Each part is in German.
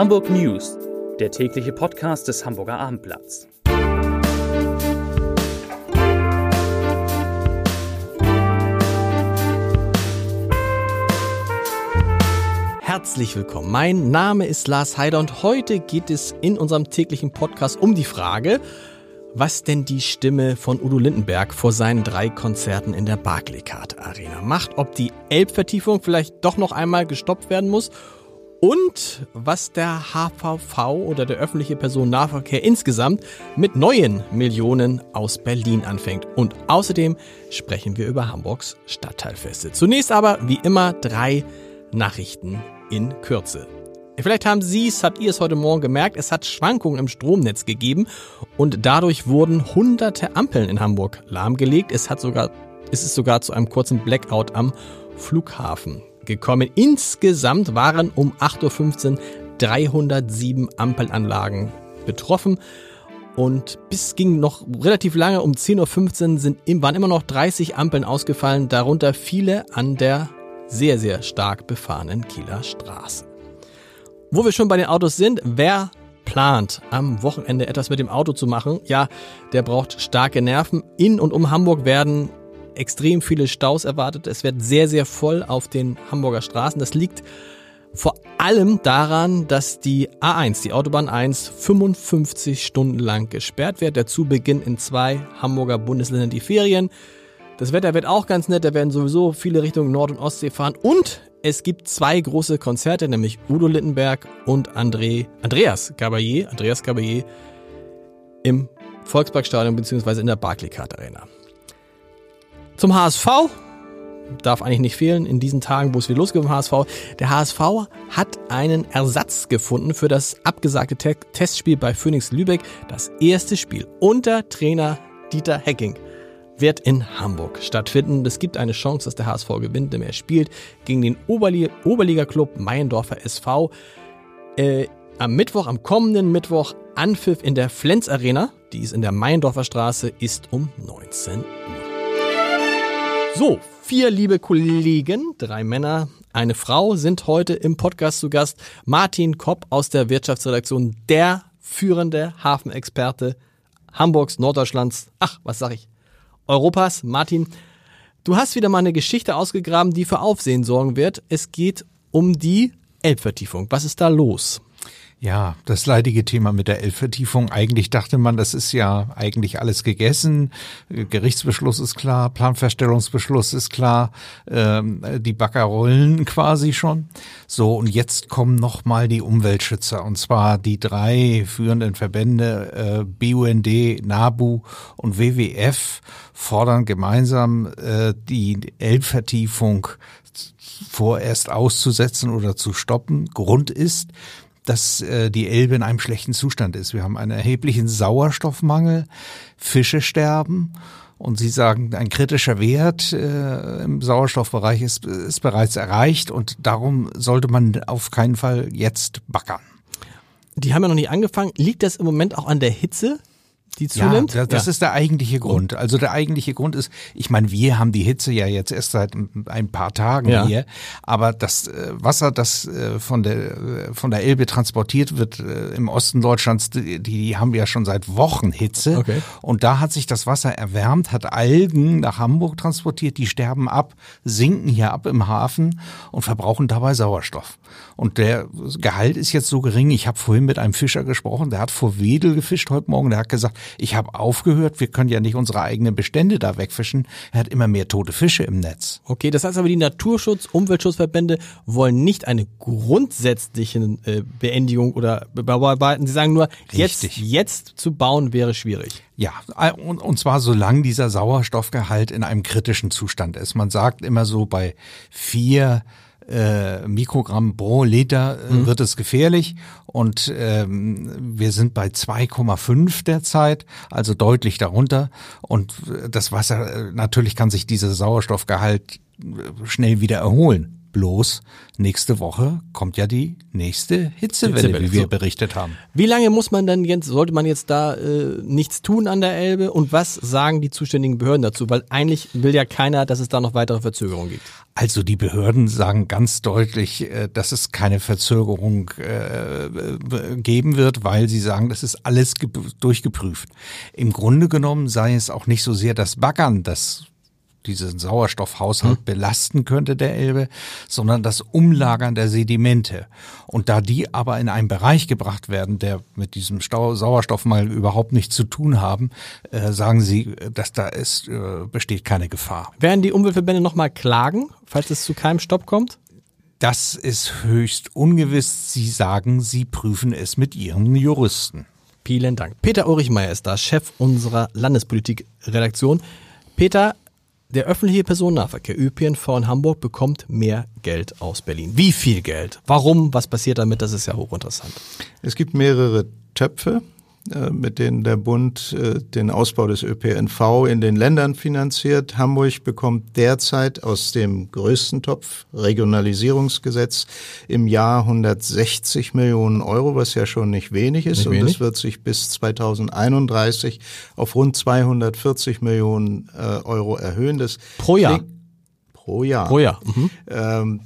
Hamburg News, der tägliche Podcast des Hamburger Abendblatts. Herzlich willkommen. Mein Name ist Lars Heider und heute geht es in unserem täglichen Podcast um die Frage, was denn die Stimme von Udo Lindenberg vor seinen drei Konzerten in der Barclaycard Arena macht, ob die Elbvertiefung vielleicht doch noch einmal gestoppt werden muss und was der HVV oder der öffentliche Personennahverkehr insgesamt mit neuen Millionen aus Berlin anfängt. Und außerdem sprechen wir über Hamburgs Stadtteilfeste. Zunächst aber, wie immer, drei Nachrichten in Kürze. Vielleicht haben Sie es, habt ihr es heute Morgen gemerkt, es hat Schwankungen im Stromnetz gegeben und dadurch wurden hunderte Ampeln in Hamburg lahmgelegt. Es hat sogar, es ist sogar zu einem kurzen Blackout am Flughafen gekommen. Insgesamt waren um 8.15 Uhr 307 Ampelanlagen betroffen. Und bis ging noch relativ lange, um 10.15 Uhr sind, waren immer noch 30 Ampeln ausgefallen, darunter viele an der sehr, sehr stark befahrenen Kieler Straße. Wo wir schon bei den Autos sind, wer plant, am Wochenende etwas mit dem Auto zu machen, ja, der braucht starke Nerven. In und um Hamburg werden extrem viele Staus erwartet. Es wird sehr, sehr voll auf den Hamburger Straßen. Das liegt vor allem daran, dass die A1, die Autobahn 1, 55 Stunden lang gesperrt wird. Dazu beginnen in zwei Hamburger Bundesländern die Ferien. Das Wetter wird auch ganz nett, da werden sowieso viele Richtung Nord- und Ostsee fahren. Und es gibt zwei große Konzerte, nämlich Udo Littenberg und André, Andreas Gabayé, Andreas Gabayé im Volksparkstadion bzw. in der Barclaycard Arena. Zum HSV darf eigentlich nicht fehlen in diesen Tagen, wo es wieder losgeht vom HSV. Der HSV hat einen Ersatz gefunden für das abgesagte Te Testspiel bei Phoenix Lübeck. Das erste Spiel unter Trainer Dieter Hecking wird in Hamburg stattfinden. Es gibt eine Chance, dass der HSV gewinnt, denn er spielt gegen den Oberli Oberliga-Club Meiendorfer SV. Äh, am Mittwoch, am kommenden Mittwoch, Anpfiff in der Flens Arena, die ist in der Meiendorfer Straße, ist um 19 Uhr. So, vier liebe Kollegen, drei Männer, eine Frau sind heute im Podcast zu Gast. Martin Kopp aus der Wirtschaftsredaktion, der führende Hafenexperte Hamburgs, Norddeutschlands, ach, was sag ich, Europas. Martin, du hast wieder mal eine Geschichte ausgegraben, die für Aufsehen sorgen wird. Es geht um die Elbvertiefung. Was ist da los? Ja, das leidige Thema mit der Elbvertiefung. Eigentlich dachte man, das ist ja eigentlich alles gegessen. Gerichtsbeschluss ist klar, Planverstellungsbeschluss ist klar, ähm, die Bagger rollen quasi schon. So, und jetzt kommen nochmal die Umweltschützer. Und zwar die drei führenden Verbände, äh, BUND, NABU und WWF, fordern gemeinsam äh, die Elbvertiefung vorerst auszusetzen oder zu stoppen. Grund ist, dass äh, die Elbe in einem schlechten Zustand ist. Wir haben einen erheblichen Sauerstoffmangel, Fische sterben und Sie sagen, ein kritischer Wert äh, im Sauerstoffbereich ist, ist bereits erreicht und darum sollte man auf keinen Fall jetzt backern. Die haben ja noch nicht angefangen. Liegt das im Moment auch an der Hitze? Die zunimmt? Ja, das, ja. ist der eigentliche Grund. Also der eigentliche Grund ist, ich meine, wir haben die Hitze ja jetzt erst seit ein paar Tagen ja. hier, aber das äh, Wasser, das äh, von der äh, von der Elbe transportiert wird im Osten Deutschlands, die, die haben ja schon seit Wochen Hitze okay. und da hat sich das Wasser erwärmt, hat Algen nach Hamburg transportiert, die sterben ab, sinken hier ab im Hafen und verbrauchen dabei Sauerstoff. Und der Gehalt ist jetzt so gering. Ich habe vorhin mit einem Fischer gesprochen, der hat vor Wedel gefischt heute Morgen, der hat gesagt, ich habe aufgehört, wir können ja nicht unsere eigenen Bestände da wegfischen. Er hat immer mehr tote Fische im Netz. Okay, das heißt aber, die Naturschutz-, Umweltschutzverbände wollen nicht eine grundsätzliche äh, Beendigung oder bearbeiten. Sie sagen nur, jetzt, jetzt zu bauen wäre schwierig. Ja, und, und zwar solange dieser Sauerstoffgehalt in einem kritischen Zustand ist. Man sagt immer so bei vier äh, Mikrogramm pro Liter äh, mhm. wird es gefährlich und ähm, wir sind bei 2,5 derzeit, also deutlich darunter und das Wasser, äh, natürlich kann sich dieser Sauerstoffgehalt äh, schnell wieder erholen. Bloß nächste Woche kommt ja die nächste Hitzewelle, Hitzewelle, wie wir berichtet haben. Wie lange muss man denn jetzt, sollte man jetzt da äh, nichts tun an der Elbe und was sagen die zuständigen Behörden dazu? Weil eigentlich will ja keiner, dass es da noch weitere Verzögerungen gibt. Also die Behörden sagen ganz deutlich, äh, dass es keine Verzögerung äh, geben wird, weil sie sagen, das ist alles ge- durchgeprüft. Im Grunde genommen sei es auch nicht so sehr das Baggern, das diesen Sauerstoffhaushalt belasten könnte der Elbe, sondern das Umlagern der Sedimente. Und da die aber in einen Bereich gebracht werden, der mit diesem Stau Sauerstoffmangel überhaupt nichts zu tun haben, äh, sagen sie, dass da ist, äh, besteht keine Gefahr. Werden die Umweltverbände nochmal klagen, falls es zu keinem Stopp kommt? Das ist höchst ungewiss. Sie sagen, sie prüfen es mit ihren Juristen. Vielen Dank. Peter Ulrichmeier ist da, Chef unserer Landespolitik-Redaktion. Peter, der öffentliche Personennahverkehr ÖPNV in Hamburg bekommt mehr Geld aus Berlin. Wie viel Geld? Warum? Was passiert damit? Das ist ja hochinteressant. Es gibt mehrere Töpfe, mit denen der Bund äh, den Ausbau des ÖPNV in den Ländern finanziert. Hamburg bekommt derzeit aus dem größten Topf Regionalisierungsgesetz im Jahr 160 Millionen Euro, was ja schon nicht wenig ist. Nicht Und wenig. es wird sich bis 2031 auf rund 240 Millionen äh, Euro erhöhen. Das Pro Jahr? Pro Jahr. Pro Jahr. Mhm. Ähm,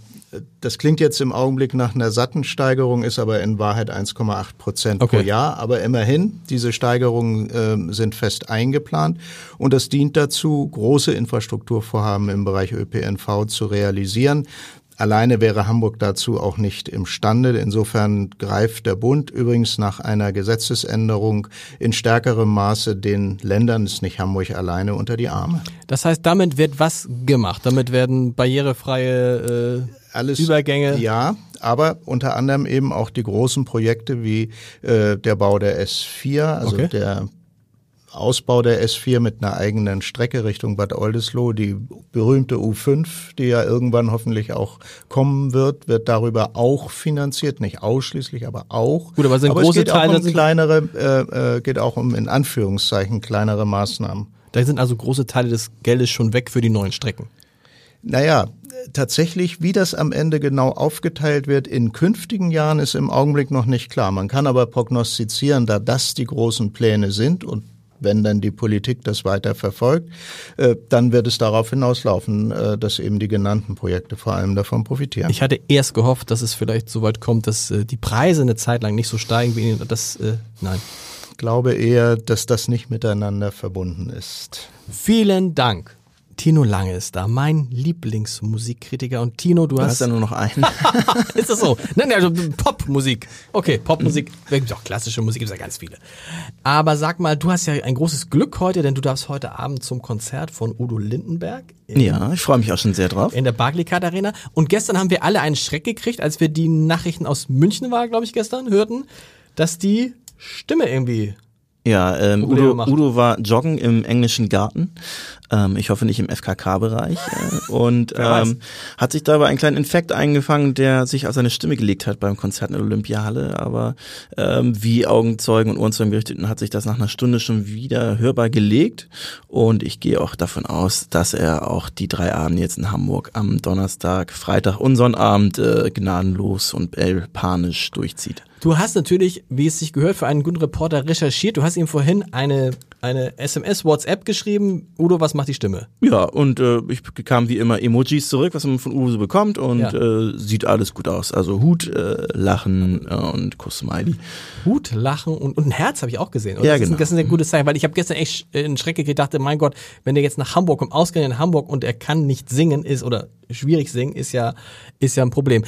das klingt jetzt im Augenblick nach einer satten Steigerung, ist aber in Wahrheit 1,8 Prozent pro Okay. Jahr. Aber immerhin, diese Steigerungen ähm, sind fest eingeplant und das dient dazu, große Infrastrukturvorhaben im Bereich ÖPNV zu realisieren. Alleine wäre Hamburg dazu auch nicht imstande. Insofern greift der Bund übrigens nach einer Gesetzesänderung in stärkerem Maße den Ländern, ist nicht Hamburg alleine, unter die Arme. Das heißt, damit wird was gemacht? Damit werden barrierefreie äh, alles Übergänge. Ja, aber unter anderem eben auch die großen Projekte wie äh, der Bau der S4, also Okay. der Ausbau der S4 mit einer eigenen Strecke Richtung Bad Oldesloe, die berühmte U5, die ja irgendwann hoffentlich auch kommen wird, wird darüber auch finanziert, nicht ausschließlich, aber auch. Gut, aber sind es große geht Teile- auch um kleinere, äh, äh, geht auch um in Anführungszeichen kleinere Maßnahmen. Da sind also große Teile des Geldes schon weg für die neuen Strecken. Naja, tatsächlich, wie das am Ende genau aufgeteilt wird in künftigen Jahren, ist im Augenblick noch nicht klar. Man kann aber prognostizieren, da das die großen Pläne sind und wenn dann die Politik das weiter verfolgt, äh, dann wird es darauf hinauslaufen, äh, dass eben die genannten Projekte vor allem davon profitieren. Ich hatte erst gehofft, dass es vielleicht so weit kommt, dass äh, die Preise eine Zeit lang nicht so steigen wie in, das. Nein. glaube eher, dass das nicht miteinander verbunden ist. Vielen Dank. Tino Lange ist da, mein Lieblingsmusikkritiker. Und Tino, du Du hast. hast ja nur noch einen. ist das so? Nein, also Popmusik. Okay, Popmusik. Es gibt auch klassische Musik, gibt ja ganz viele. Aber sag mal, du hast ja ein großes Glück heute, denn du darfst heute Abend zum Konzert von Udo Lindenberg in, ja, ich freue mich auch schon sehr drauf. in der Barclaycard Arena. Und gestern haben wir alle einen Schreck gekriegt, als wir die Nachrichten aus München war, glaube ich, gestern hörten, dass die Stimme irgendwie. Ja, ähm, Udo. Udo war joggen im englischen Garten. Ähm, ich hoffe nicht im FKK-Bereich. Äh, und ähm, hat sich dabei einen kleinen Infekt eingefangen, der sich auf seine Stimme gelegt hat beim Konzert in der Olympiahalle. Aber ähm, wie Augenzeugen und Ohrenzeugen berichteten, hat sich das nach einer Stunde schon wieder hörbar gelegt. Und ich gehe auch davon aus, dass er auch die drei Abende jetzt in Hamburg am Donnerstag, Freitag und Sonnabend äh, gnadenlos und panisch durchzieht. Du hast natürlich, wie es sich gehört, für einen guten Reporter recherchiert. Du hast ihm vorhin eine, eine SMS, WhatsApp geschrieben. Udo, was macht die Stimme? Ja, und äh, ich bekam wie immer Emojis zurück, was man von Udo so bekommt und Ja. äh, sieht alles gut aus. Also Hut, äh, Lachen äh, und Kuss-Smiley. Hut, Lachen und, und ein Herz habe ich auch gesehen. Und Ja, das, ist ein, genau. das ist ein gutes Zeichen, weil ich habe gestern echt in Schreck gekriegt, dachte, mein Gott, wenn der jetzt nach Hamburg kommt, ausgerechnet in Hamburg und er kann nicht singen ist oder schwierig singen, ist ja, ist ja ein Problem.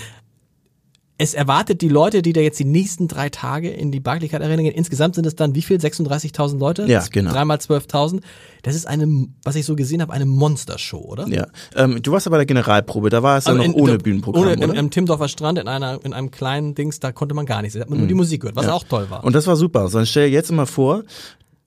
Es erwartet die Leute, die da jetzt die nächsten drei Tage in die Barclaycard Arena gehen. Insgesamt sind es dann wie viel? 36.000 Leute? Ja, genau. Dreimal 12.000. Das ist eine, was ich so gesehen habe, eine Monstershow, oder? Ja, ähm, du warst ja bei der Generalprobe, da war es ja noch in- ohne da- Bühnenprogramm, Ohne, im, im Timdorfer Strand in einer in einem kleinen Dings, da konnte man gar nichts. Da hat man nur die Musik gehört, was auch toll war. Und das war super. Sondern stell dir jetzt mal vor,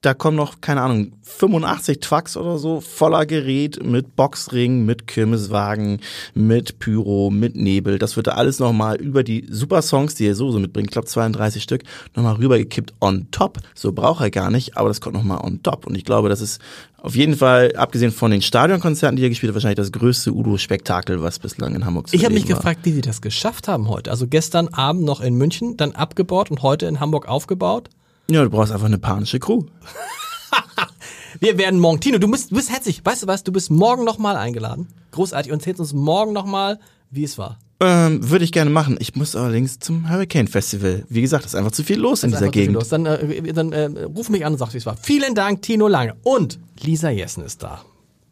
da kommen noch, keine Ahnung, 85 Trucks oder so voller Gerät mit Boxring, mit Kirmeswagen, mit Pyro, mit Nebel. Das wird da alles nochmal über die super Songs, die er sowieso mitbringt, ich glaube 32 Stück, nochmal rübergekippt on top. So braucht er gar nicht, aber das kommt nochmal on top. Und ich glaube, das ist auf jeden Fall, abgesehen von den Stadionkonzerten, die er gespielt hat, wahrscheinlich das größte Udo-Spektakel, was bislang in Hamburg zu Ich habe mich war. gefragt, wie sie das geschafft haben heute. Also gestern Abend noch in München, dann abgebaut und heute in Hamburg aufgebaut. Ja, du brauchst einfach eine panische Crew. Wir werden morgen, Tino, du bist, du bist herzlich, weißt du was, du bist morgen nochmal eingeladen. Großartig und erzählst uns morgen nochmal, wie es war. Ähm, würde ich gerne machen. Ich muss allerdings zum Hurricane Festival. Wie gesagt, ist einfach zu viel los in dieser einfach zu viel Gegend. los. Dann, äh, dann äh, ruf mich an und sag, wie es war. Vielen Dank, Tino Lange. Und Lisa Jessen ist da.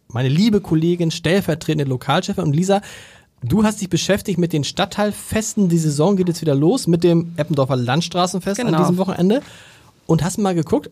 Meine liebe Kollegin, stellvertretende Lokalchefin. Und Lisa, du hast dich beschäftigt mit den Stadtteilfesten. Die Saison geht jetzt wieder los mit dem Eppendorfer Landstraßenfest an Genau. diesem Wochenende. Und hast mal geguckt,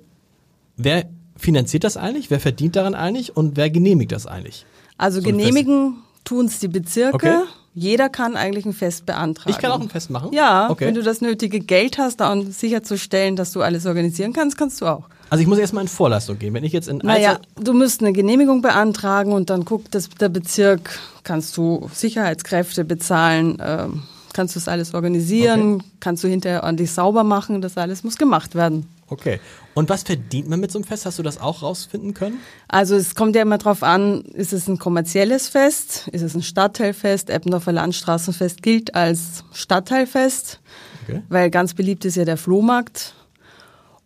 wer finanziert das eigentlich? Wer verdient daran eigentlich? Und wer genehmigt das eigentlich? Also So genehmigen tun es die Bezirke. Okay. Jeder kann eigentlich ein Fest beantragen. Ich kann auch ein Fest machen? Ja, Okay. wenn du das nötige Geld hast, da um sicherzustellen, dass du alles organisieren kannst, kannst du auch. Also ich muss erstmal in Vorleistung gehen. Wenn ich jetzt in Naja, Einzel- du müsst eine Genehmigung beantragen und dann guckt das, der Bezirk, kannst du Sicherheitskräfte bezahlen, ähm, kannst du das alles organisieren, kannst du hinterher ordentlich sauber machen, das alles muss gemacht werden. Okay. Und was verdient man mit so einem Fest? Hast du das auch rausfinden können? Also es kommt ja immer drauf an, ist es ein kommerzielles Fest, ist es ein Stadtteilfest, Eppendorfer Landstraßenfest gilt als Stadtteilfest, Okay. weil ganz beliebt ist ja der Flohmarkt.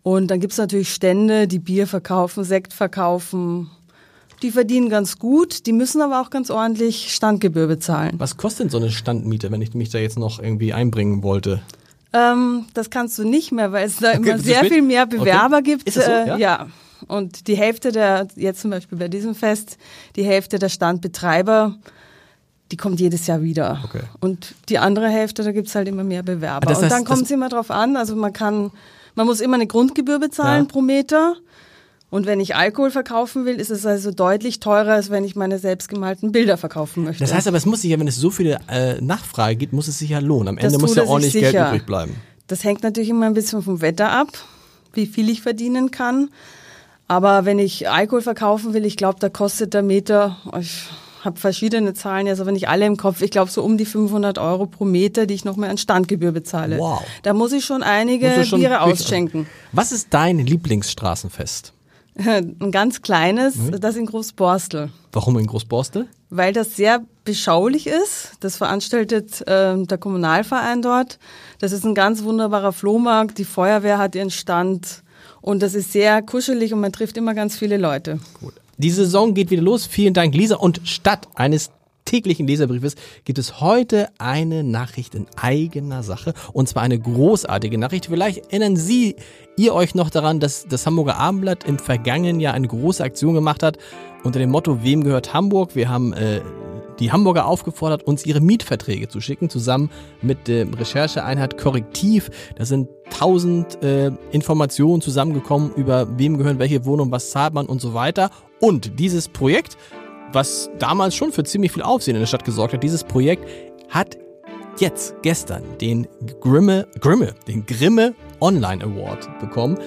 Und dann gibt's natürlich Stände, die Bier verkaufen, Sekt verkaufen. Die verdienen ganz gut, die müssen aber auch ganz ordentlich Standgebühr bezahlen. Was kostet denn so eine Standmiete, wenn ich mich da jetzt noch irgendwie einbringen wollte? Ähm, das kannst du nicht mehr, weil es da Okay, immer sehr viel mehr Bewerber okay. gibt. So? Äh, Ja? ja. Und die Hälfte der, jetzt zum Beispiel bei diesem Fest, die Hälfte der Standbetreiber, die kommt jedes Jahr wieder. Okay. Und die andere Hälfte, da gibt's halt immer mehr Bewerber. Das heißt, und dann kommt es immer drauf an. Also man kann, man muss immer eine Grundgebühr bezahlen Ja. pro Meter. Und wenn ich Alkohol verkaufen will, ist es also deutlich teurer, als wenn ich meine selbstgemalten Bilder verkaufen möchte. Das heißt aber, es muss sich ja, wenn es so viele äh, Nachfrage gibt, muss es sich ja lohnen. Am Das Ende muss ja ordentlich Geld übrig bleiben. Das hängt natürlich immer ein bisschen vom Wetter ab, wie viel ich verdienen kann. Aber wenn ich Alkohol verkaufen will, ich glaube, da kostet der Meter, ich habe verschiedene Zahlen, also wenn ich alle im Kopf, ich glaube so um die 500 Euro pro Meter, die ich noch mehr an Standgebühr bezahle. Wow. Da muss ich schon einige schon Biere ausschenken. Was ist dein Lieblingsstraßenfest? Ein ganz kleines, Mhm. das in Großborstel. Warum in Großborstel? weil das sehr beschaulich ist. Das veranstaltet ähm, der Kommunalverein dort. Das ist ein ganz wunderbarer Flohmarkt. Die Feuerwehr hat ihren Stand und das ist sehr kuschelig und man trifft immer ganz viele Leute. Gut. Die Saison geht wieder los. Vielen Dank, Lisa. Und statt eines täglichen Leserbriefes gibt es heute eine Nachricht in eigener Sache. Und zwar eine großartige Nachricht. Vielleicht erinnern Sie, ihr euch noch daran, dass das Hamburger Abendblatt im vergangenen Jahr eine große Aktion gemacht hat unter dem Motto, wem gehört Hamburg? Wir haben äh, die Hamburger aufgefordert, uns ihre Mietverträge zu schicken, zusammen mit der Rechercheeinheit Korrektiv. Da sind tausend äh, Informationen zusammengekommen über wem gehören welche Wohnung, was zahlt man und so weiter. Und dieses Projekt, was damals schon für ziemlich viel Aufsehen in der Stadt gesorgt hat, dieses Projekt hat jetzt gestern den Grimme, Grimme, den Grimme Online Award bekommen.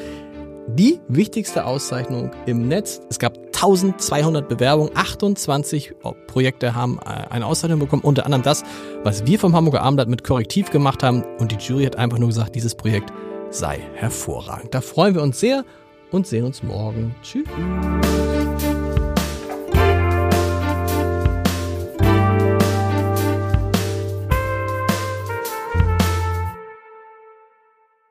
Die wichtigste Auszeichnung im Netz. Es gab 1200 Bewerbungen, 28 Projekte haben äh, eine Auszeichnung bekommen, unter anderem das, was wir vom Hamburger Abendblatt mit Korrektiv gemacht haben. Und die Jury hat einfach nur gesagt, dieses Projekt sei hervorragend. Da freuen wir uns sehr und sehen uns morgen. Tschüss.